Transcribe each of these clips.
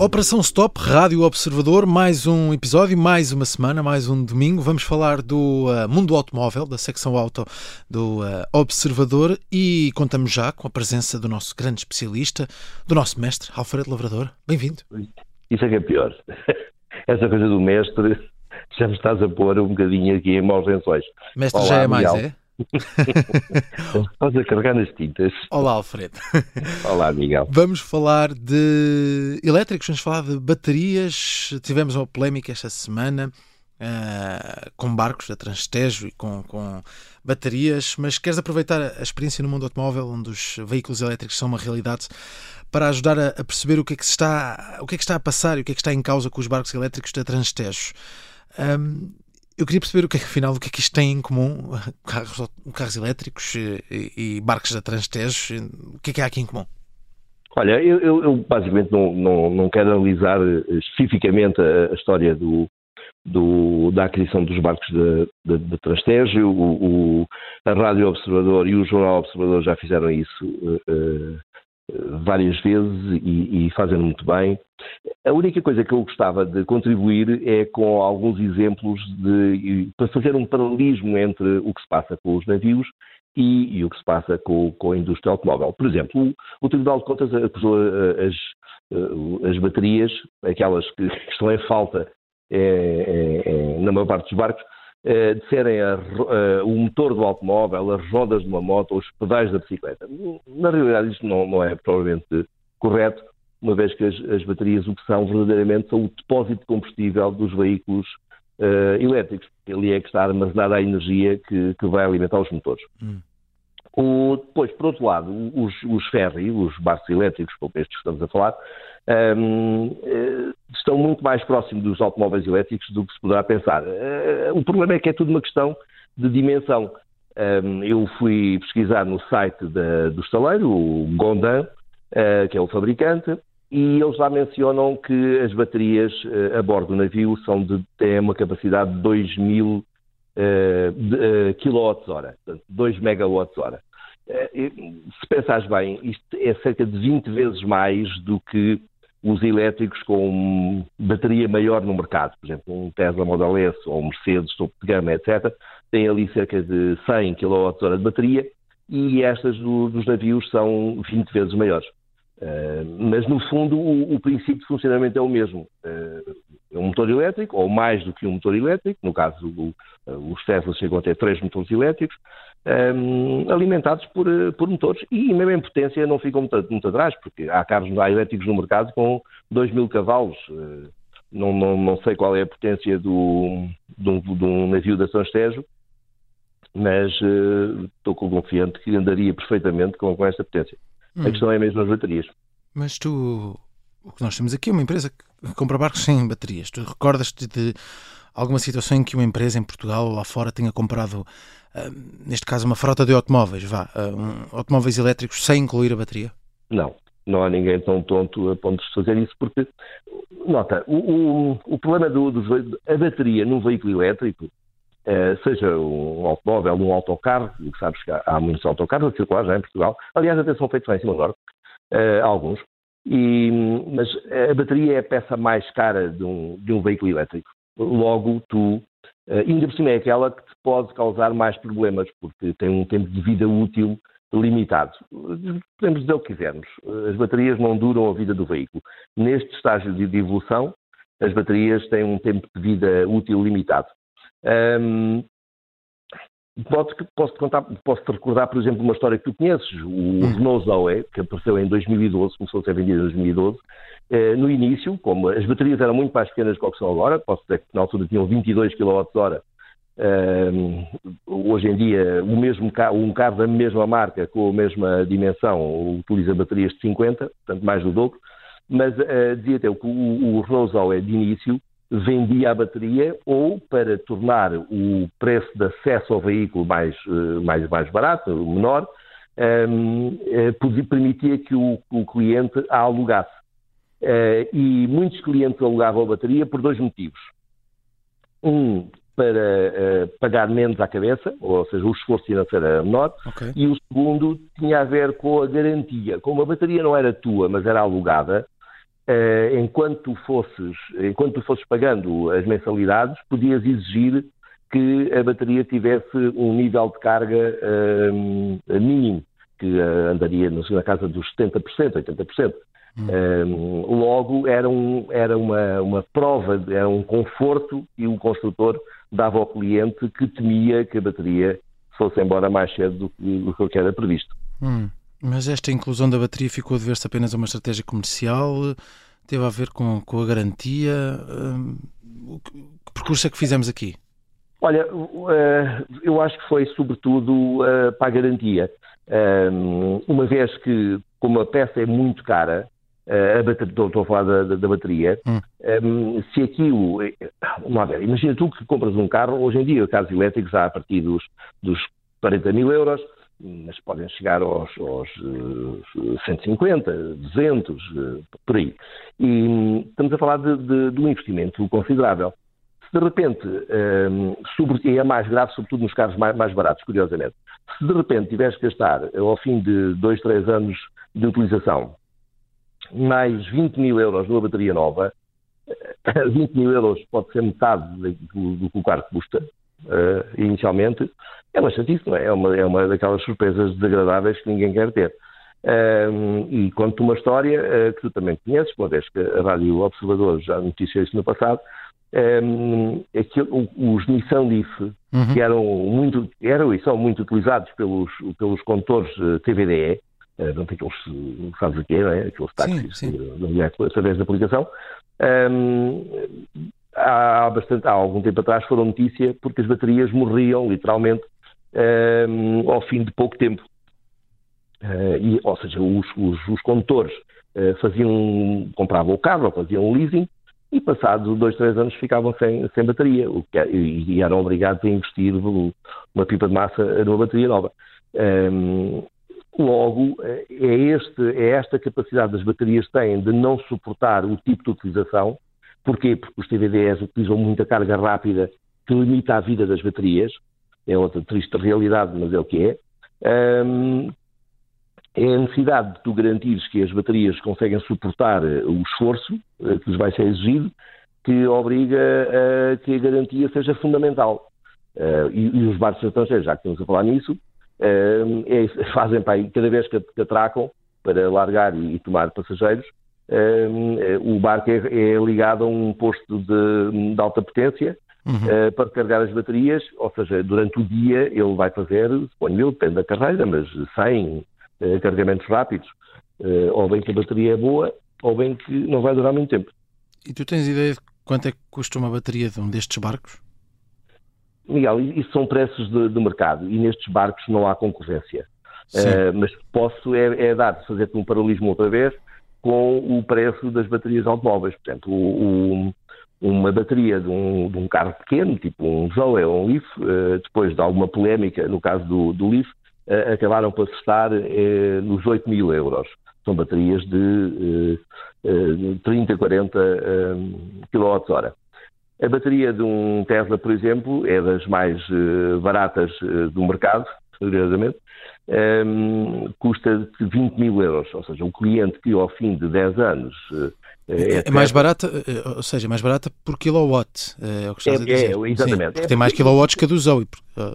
Operação Stop, Rádio Observador, mais um episódio, mais uma semana, mais um domingo. Vamos falar do uh, mundo automóvel, da secção auto do uh, Observador e contamos já com a presença do nosso grande especialista, do nosso mestre, Alfredo Lavrador. Bem-vindo. Isso é que é pior. Essa coisa do mestre já me estás a pôr um bocadinho aqui em maus lençóis. Mestre Olá, já é mais, é? Estás a carregar nas tintas. Olá, Alfredo. Olá, Miguel. Vamos falar de elétricos, vamos falar de baterias. Tivemos uma polémica esta semana uh, com barcos da Transtejo e com, com baterias, mas queres aproveitar a experiência no mundo automóvel, onde os veículos elétricos são uma realidade, para ajudar a, a perceber o que, é que está, o que é que está a passar e o que é que está em causa com os barcos elétricos da Transtejo. Um, eu queria perceber o que é que, afinal, o que é que isto tem em comum, carros, carros elétricos e, e barcos da Transtejo, o que é que há aqui em comum? Olha, eu, eu, eu basicamente não, não, não, quero analisar eh, especificamente a, a história do, do, da aquisição dos barcos da Transtejo. O, o, a Rádio Observador e o Jornal Observador já fizeram isso uh, várias vezes e, e fazem muito bem. A única coisa que eu gostava de contribuir é com alguns exemplos de, para fazer um paralelismo entre o que se passa com os navios e, e o que se passa com, com, a indústria automóvel. Por exemplo, o, o Tribunal de Contas acusou as, as baterias, aquelas que estão em falta é, é, é, na maior parte dos barcos, eh, de serem a, a, o motor do automóvel, as rodas de uma moto ou os pedais da bicicleta. Na realidade, isto não, não é provavelmente correto, uma vez que as, as, baterias o que são verdadeiramente são o depósito de combustível dos veículos uh, elétricos. Ali é que está armazenada a energia que, que vai alimentar os motores. Hum. O, depois, por outro lado, os, os ferry, os barcos elétricos, como estes que estamos a falar, um, eh, estão muito mais próximos dos automóveis elétricos do que se poderá pensar. Uh, o problema é que é tudo uma questão de dimensão. Um, eu fui pesquisar no site da, do estaleiro, o Gondan, uh, que é o fabricante, e eles lá mencionam que as baterias uh, a bordo do navio são de, têm uma capacidade de 2 mil kWh, 2 MWh. Eh, se pensares bem, isto é cerca de 20 vezes mais do que os elétricos com bateria maior no mercado. Por exemplo, um Tesla Model S ou um Mercedes topo de gama, etc., tem ali cerca de 100 kWh de bateria e estas do, dos navios são 20 vezes maiores. Uh, mas, no fundo, o, o, princípio de funcionamento é o mesmo. Uh, um motor elétrico, ou mais do que um motor elétrico, no caso, o, os Tesla chegam a ter três motores elétricos, um, alimentados por, por, motores e mesmo em potência não ficam muito, muito atrás, porque há carros elétricos no mercado com 2 mil cavalos. Uh, não, não, não, sei qual é a potência do, do, do navio da São Estejo, mas uh, estou confiante que andaria perfeitamente com, com esta potência. Hum. A questão é mesmo as baterias. Mas tu, o que nós temos aqui é uma empresa que compra barcos sem baterias. Tu recordas-te de alguma situação em que uma empresa em Portugal ou lá fora tenha comprado, neste caso, uma frota de automóveis, vá, um, automóveis elétricos sem incluir a bateria? Não, não há ninguém tão tonto a ponto de fazer isso, porque, nota, o, o, o problema do, do, a bateria num veículo elétrico, uh, seja um automóvel, um autocarro, sabes que há, há muitos autocarros a circular já em Portugal, aliás, até são feitos lá em cima agora, uh, alguns, e, mas a bateria é a peça mais cara de um, de um veículo elétrico logo tu, eh, ainda por cima é aquela que te pode causar mais problemas, porque tem um tempo de vida útil limitado. Podemos dizer o que quisermos, as baterias não duram a vida do veículo. Neste estágio de evolução, as baterias têm um tempo de vida útil limitado. Um, Posso, posso, contar, posso te recordar, por exemplo, uma história que tu conheces, o hum. Renault Zoe, que apareceu em 2012, começou a ser vendido em 2012. Eh, no início, como as baterias eram muito mais pequenas do que são agora, posso dizer que na altura tinham 22 kWh, eh, hoje em dia o mesmo carro, um carro da mesma marca, com a mesma dimensão, utiliza baterias de 50, portanto mais do dobro, mas eh, dizia até que o, o Renault Zoe de início vendia a bateria ou para tornar o preço de acesso ao veículo mais, eh, mais, mais barato, menor, um, ehm, eh, permitia que o, o, cliente a alugasse. Uh, e muitos clientes alugavam a bateria por dois motivos. Um, para uh, pagar menos à cabeça, ou seja, o esforço financeiro era menor, okay. e o segundo tinha a ver com a garantia. Como a bateria não era tua, mas era alugada, enquanto, tu fosses, enquanto fosses pagando as mensalidades, podias exigir que a bateria tivesse um nível de carga uh, mínimo, que uh, andaria na casa dos 70%, 80%. Hum. logo, era, um, era uma, uma prova, era um conforto e o construtor dava ao cliente que temia que a bateria fosse embora mais cedo do que, do que era previsto. Hum. Mas esta inclusão da bateria ficou a dever-se apenas a uma estratégia comercial? Teve a ver com, com a garantia? Hum, que percurso é que fizemos aqui? Olha, eh, eu acho que foi sobretudo eh, para a garantia. Hum, uma vez que, como a peça é muito cara, eh, a bateria, estou a falar da, da bateria, hum. um, se aquilo. Vamos ver, imagina tu que compras um carro, hoje em dia, carros elétricos há a partir dos, dos 40 mil euros, mas podem chegar aos, aos uh, 150, 200, uh, por aí. E um, estamos a falar de, de, de, um investimento considerável. Se de repente, um, sobre, e é mais grave, sobretudo nos carros mais, mais, baratos, curiosamente, se de repente tiveres que gastar, ao fim de 2, 3 anos de utilização, mais 20 mil euros numa bateria nova, 20 mil euros pode ser metade do, do que o carro custa, uh, inicialmente, é uma chatice, não é? É uma, é uma daquelas surpresas desagradáveis que ninguém quer ter. Um, e conto uma história uh, que tu também conheces, uma vez que a Rádio Observador já noticiou isso no passado, um, aquilo, os Nissan Leaf, uhum. que eram muito, eram e são muito utilizados pelos, pelos condutores uh, TVDE, uh, não tem aqueles, sabes o que é, aqueles táxis sim, sim. através da aplicação, um, há, bastante, há algum tempo atrás foram notícia porque as baterias morriam, literalmente, um, ao fim de pouco tempo. Uh, e, ou seja, os, os, os condutores uh, faziam, compravam o carro faziam leasing e passados dois, três anos ficavam sem, sem bateria o que, é, e, eram obrigados a investir uma pipa de massa numa bateria nova. Um, logo, é, este, é esta capacidade das baterias têm de não suportar o tipo de utilização Porquê? Porque os TVDs utilizam muita carga rápida que limita a vida das baterias. É outra triste realidade, mas é o que é. É a necessidade de tu garantires que as baterias conseguem suportar eh, o esforço eh, que lhes vai ser exigido, que obriga a que a garantia seja fundamental. Uh, e, e, os barcos estrangeiros, já que estamos a falar nisso, uh, é, fazem para aí, cada vez que, que atracam para largar e, e tomar passageiros, o barco é, é, ligado a um posto de, de alta potência uhum. uh, para carregar as baterias, ou seja, durante o dia ele vai fazer, suponho eu, depende da carreira, mas 100 uh, eh, carregamentos rápidos, uh, ou bem que a bateria é boa, ou bem que não vai durar muito tempo. E tu tens ideia de quanto é que custa uma bateria de um destes barcos? Miguel, isso são preços de, de mercado e nestes barcos não há concorrência. Uh, mas posso é, é dar, fazer-te um paralelismo outra vez, com o preço das baterias automóveis. Portanto, o, o, uma bateria de um, de um, carro pequeno, tipo um Zoe ou um Leaf, uh, depois de alguma polémica, no caso do, do Leaf, uh, acabaram por estar uh, nos 8 mil euros. São baterias de 30, 40 kWh. A bateria de um Tesla, por exemplo, é das mais baratas do mercado, curiosamente, um, custa 20 mil euros, ou seja, um cliente que ao fim de 10 anos é, é, é mais barata, eh, ou seja, mais barata por kilowatt, é o que estás é, a dizer. É, exatamente. Sim, tem mais kilowatts que a do Zoe.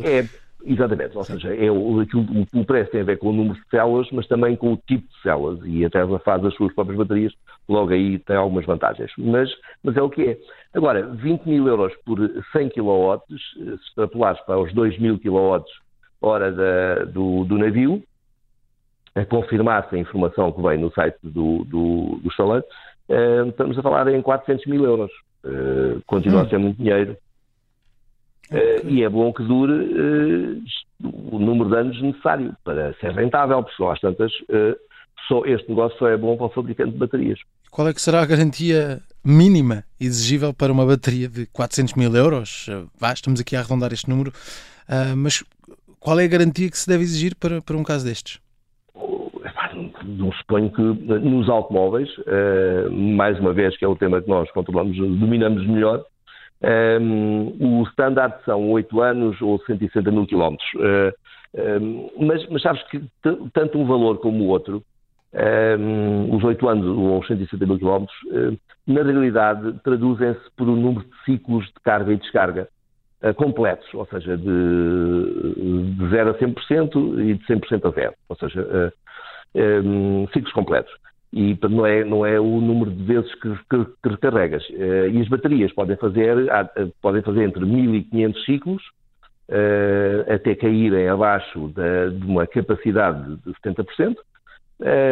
É, exatamente, ou seja, é o, o, o preço tem a ver com o número de células, mas também com o tipo de células, e a Tesla faz as suas próprias baterias, logo aí tem algumas vantagens, mas, mas é o que é. Agora, 20 mil euros por 100 kW, se extrapolares para os 2 mil kW hora da, do, do, navio, a confirmar-se a informação que vem no site do, do, do uh, estamos a falar em 400 mil euros. Uh, continua hum. a ser muito dinheiro. Uh, e é bom que dure o número de anos necessário para ser rentável, porque às tantas, só este negócio só é bom para o fabricante de baterias. Qual é que será a garantia mínima exigível para uma bateria de 400 mil euros? Vá, estamos aqui a arredondar este número, mas qual é a garantia que se deve exigir para, para um caso destes? Não suponho que nos automóveis, uh, mais uma vez, que é o tema que nós controlamos, dominamos melhor, eh, o standard são 8 anos ou 160 mil quilómetros. Mas, mas sabes que tanto um valor como o outro os 8 anos ou os 160 mil quilómetros, na realidade traduzem-se por um número de ciclos de carga e descarga completos, ou seja, de, de 0 a 100% e de 100% a 0, ou seja, um, ciclos completos. E não é, não é o número de vezes que, que, que recarregas. e as baterias podem fazer, podem fazer entre 1500 ciclos até caírem abaixo de uma capacidade de 70%, Uh,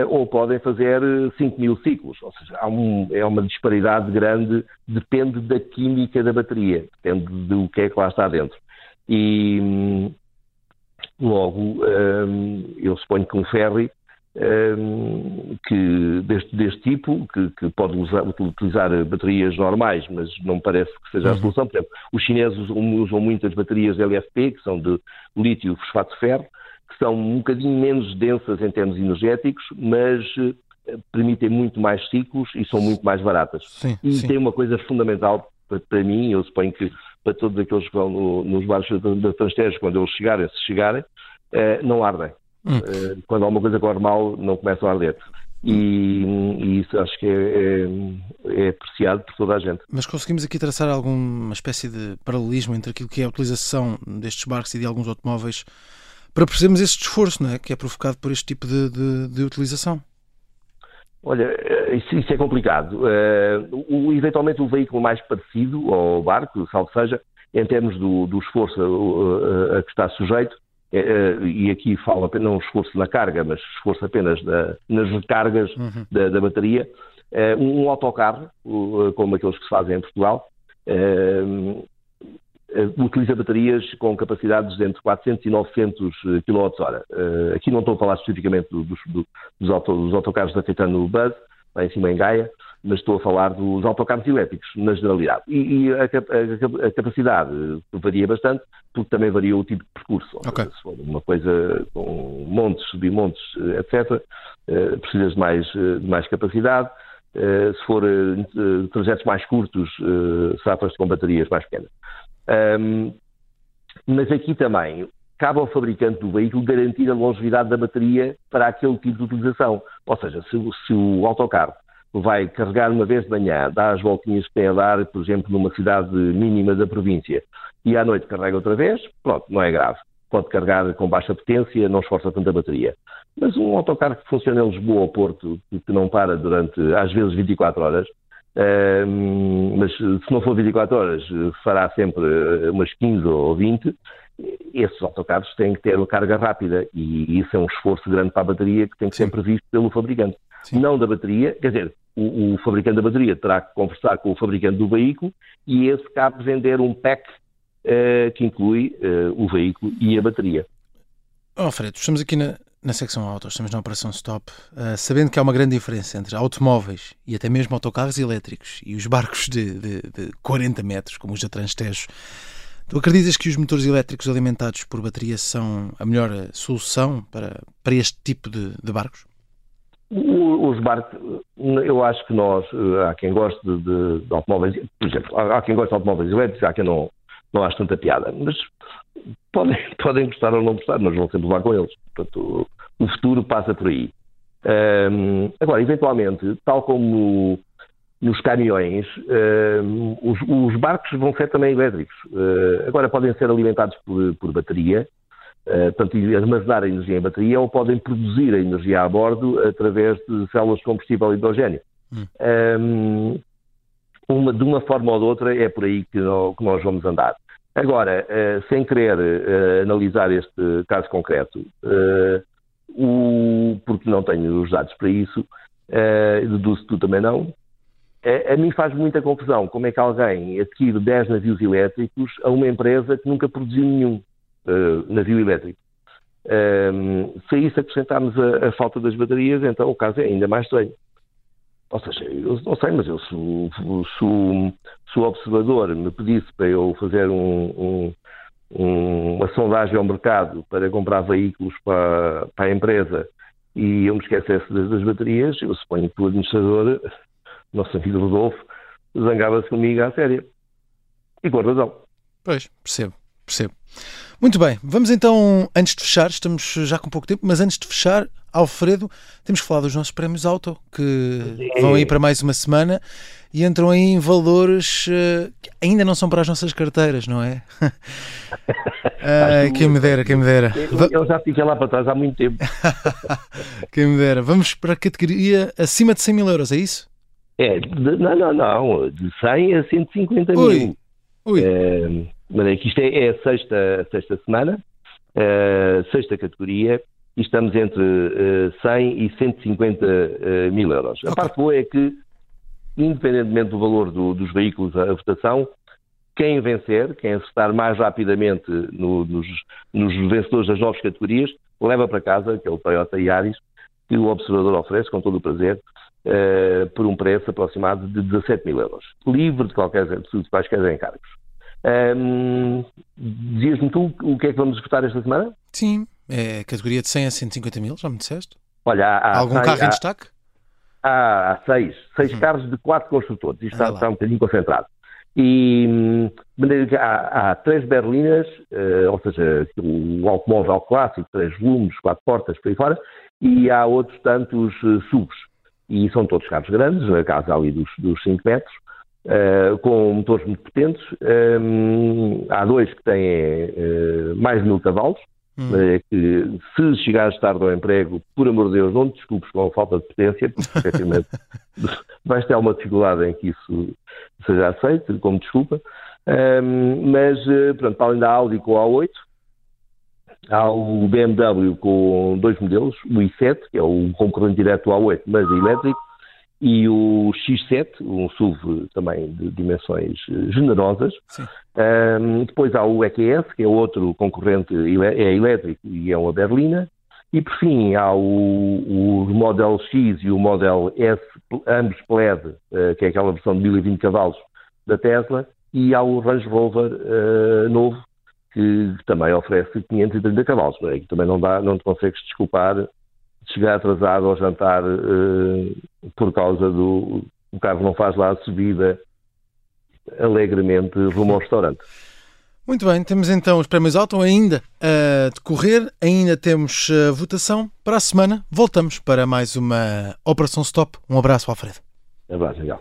ou podem fazer 5 mil ciclos. Ou seja, um, é uma disparidade grande, depende da química da bateria, depende do que é que lá está dentro. E hum, logo, um, eu suponho que um ferry um, que deste, deste tipo, que, que pode usar, utilizar baterias normais, mas não parece que seja a uhum. solução. Por exemplo, os chineses usam, usam muitas baterias LFP, que são de lítio fosfato de ferro, que são um bocadinho menos densas em termos energéticos, mas eh, permitem muito mais ciclos e são muito mais baratas. Sim, e sim. tem uma coisa fundamental para, para, mim, eu suponho que para todos aqueles que vão no, nos bares da Transtejo, quando eles chegarem, se chegarem, eh, não ardem. Hum. Eh, quando alguma coisa corre mal, não começam a arder. E, e, isso acho que é, é, é, apreciado por toda a gente. Mas conseguimos aqui traçar alguma espécie de paralelismo entre aquilo que é a utilização destes barcos e de alguns automóveis para percebermos esse esforço não é? que é provocado por este tipo de, de, de utilização. Olha, eh, isso, isso é complicado. Uh, o, eventualmente o veículo mais parecido ao barco, salvo seja, em termos do, do esforço a, a, que está sujeito, uh, e aqui falo apenas não esforço na carga, mas esforço apenas da, nas recargas uhum. da, da, bateria, uh, um autocarro, como aqueles que se fazem em Portugal, eh, utiliza baterias com capacidades entre 400 e 900 kWh. Aqui não estou a falar especificamente dos, dos, auto, dos autocarros da Caetano Buzz, lá em cima em Gaia, mas estou a falar dos autocarros elétricos, na generalidade. E, e a, a, a, capacidade varia bastante, porque também varia o tipo de percurso. Okay. Se for uma coisa com montes, submontes, etc., eh, precisas de mais, de mais capacidade. Eh, se for trajetos mais curtos, safas com baterias mais pequenas. Um, mas aqui também cabe ao fabricante do veículo garantir a longevidade da bateria para aquele tipo de utilização. Ou seja, se, se o autocarro vai carregar uma vez de manhã, dá as voltinhas que tem a dar, por exemplo, numa cidade mínima da província, e à noite carrega outra vez, pronto, não é grave. Pode carregar com baixa potência, não esforça tanta bateria. Mas um autocarro que funciona em Lisboa ou Porto, que não para durante, às vezes, 24 horas, Uh, mas se não for 24 horas, fará sempre eh, umas 15 ou 20. Esses autocarros têm que ter uma carga rápida e isso é um esforço grande para a bateria que tem que ser previsto pelo fabricante. Sim. Não da bateria, quer dizer, o, o, fabricante da bateria terá que conversar com o fabricante do veículo e esse cabe vender um pack uh, que inclui uh, o veículo e a bateria. Oh, Alfredo, estamos aqui na, na secção autos, estamos na operação stop, uh, sabendo que há uma grande diferença entre automóveis e até mesmo autocarros elétricos e os barcos de, de, de 40 metros, como os da Transtejo, tu acreditas que os motores elétricos alimentados por bateria são a melhor solução para, para este tipo de, de barcos? Os barcos, eu acho que nós, eh, há quem goste de, de automóveis, por exemplo, há quem goste de automóveis elétricos, há quem não, não acha tanta piada, mas podem, podem gostar ou não gostar, mas vão sempre levar com eles. Portanto, o futuro passa por aí. Um, agora, eventualmente, tal como nos caminhões, um, os, os, barcos vão ser também elétricos. Uh, agora, podem ser alimentados por, por bateria, uh, portanto, armazenar a energia em bateria, ou podem produzir a energia a bordo através de células de combustível e hidrogênio. Hum. Um, uma, de uma forma ou de outra, é por aí que nós vamos andar. Agora, uh, sem querer uh, analisar este caso concreto, o, porque não tenho os dados para isso, deduzo tu também não, a mim faz muita confusão como é que alguém adquire 10 navios elétricos a uma empresa que nunca produziu nenhum navio elétrico. se a isso acrescentarmos a falta das baterias, então o caso é ainda mais estranho. Ou seja, eu não sei, mas eu, se, se, se o observador me pedisse para eu fazer um, um, um, uma sondagem ao mercado para comprar veículos para, para a empresa e eu me esquecesse das, das baterias, eu suponho que o administrador, nosso amigo Rodolfo, zangava-se comigo à séria. E com razão. Pois, percebo, percebo. Muito bem, vamos então, antes de fechar, estamos já com pouco tempo, mas antes de fechar, Alfredo, temos que falar dos nossos prémios auto, que vão aí para mais uma semana e entram aí em valores uh, que ainda não são para as nossas carteiras, não é? quem me dera, quem me dera. Eu já fiquei lá para trás há muito tempo. quem me dera. Vamos para a categoria acima de 100 mil euros, é isso? É, de, não, não, não. De 100 a 150 Ui. mil. Ui. É, mas é que isto é, é a sexta, sexta semana, uh, sexta categoria, e estamos entre uh, 100 e 150 uh, mil euros. A parte boa é que, independentemente do valor do, dos veículos à votação, quem vencer, quem acertar mais rapidamente no, nos, nos vencedores das novas categorias, leva para casa aquele Toyota Yaris que o observador oferece com todo o prazer uh, por um preço aproximado de 17 mil euros, livre de qualquer de quaisquer encargos. Um, Dizias-me tu o que é que vamos votar esta semana? Sim, é categoria de 100 a 150 mil, já me disseste? Olha, há, há algum carro há, em destaque? Há, há seis, seis uhum. carros de quatro construtores, isto está, está, um bocadinho concentrado. E há, há três berlinas, uh, ou seja, o automóvel clássico, três volumes, quatro portas, por aí fora, e há outros tantos uh, subs. E são todos carros grandes, a casa ali dos, dos 5 metros, uh, com motores muito potentes. Um, há dois que têm mais de mil cavalos, hum. uh, que se chegares tarde ao emprego, por amor de Deus, não te desculpes com a falta de potência, porque efetivamente vais ter alguma dificuldade em que isso seja aceito como desculpa. Um, mas, pronto, além da Audi com a A8, Há o BMW com dois modelos, o i7, que é o concorrente direto ao A8, mas elétrico, e o X7, um SUV também de dimensões eh, generosas. Um, depois há o EQS, que é outro concorrente, é elétrico e é uma berlina. E por fim há o, o Model X e o Model S, ambos PLED, uh, que é aquela versão de 1020 cavalos da Tesla, e há o Range Rover uh, novo, que também oferece 530 cavalos. É? Também não, dá, não te consegues desculpar de chegar atrasado ao jantar eh, por causa do o carro não faz lá a subida alegremente rumo ao restaurante. Muito bem, temos então os prémios Auto ainda a decorrer, ainda temos a votação. Para a semana voltamos para mais uma Operação Stop. Um abraço, Alfredo. Um abraço, legal.